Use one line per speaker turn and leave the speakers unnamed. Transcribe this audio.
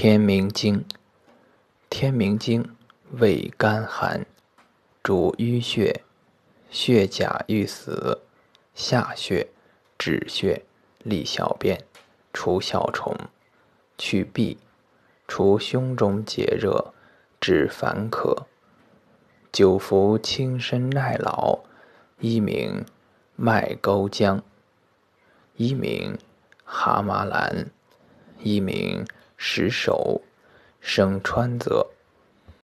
天明经，天明经味甘寒，主淤血，血甲欲死，下血，止血，利小便，除小虫，去痹，除胸中结热，止烦渴。久服轻身耐老，一名麦钩姜，一名蛤蟆兰，一名石首，生川泽。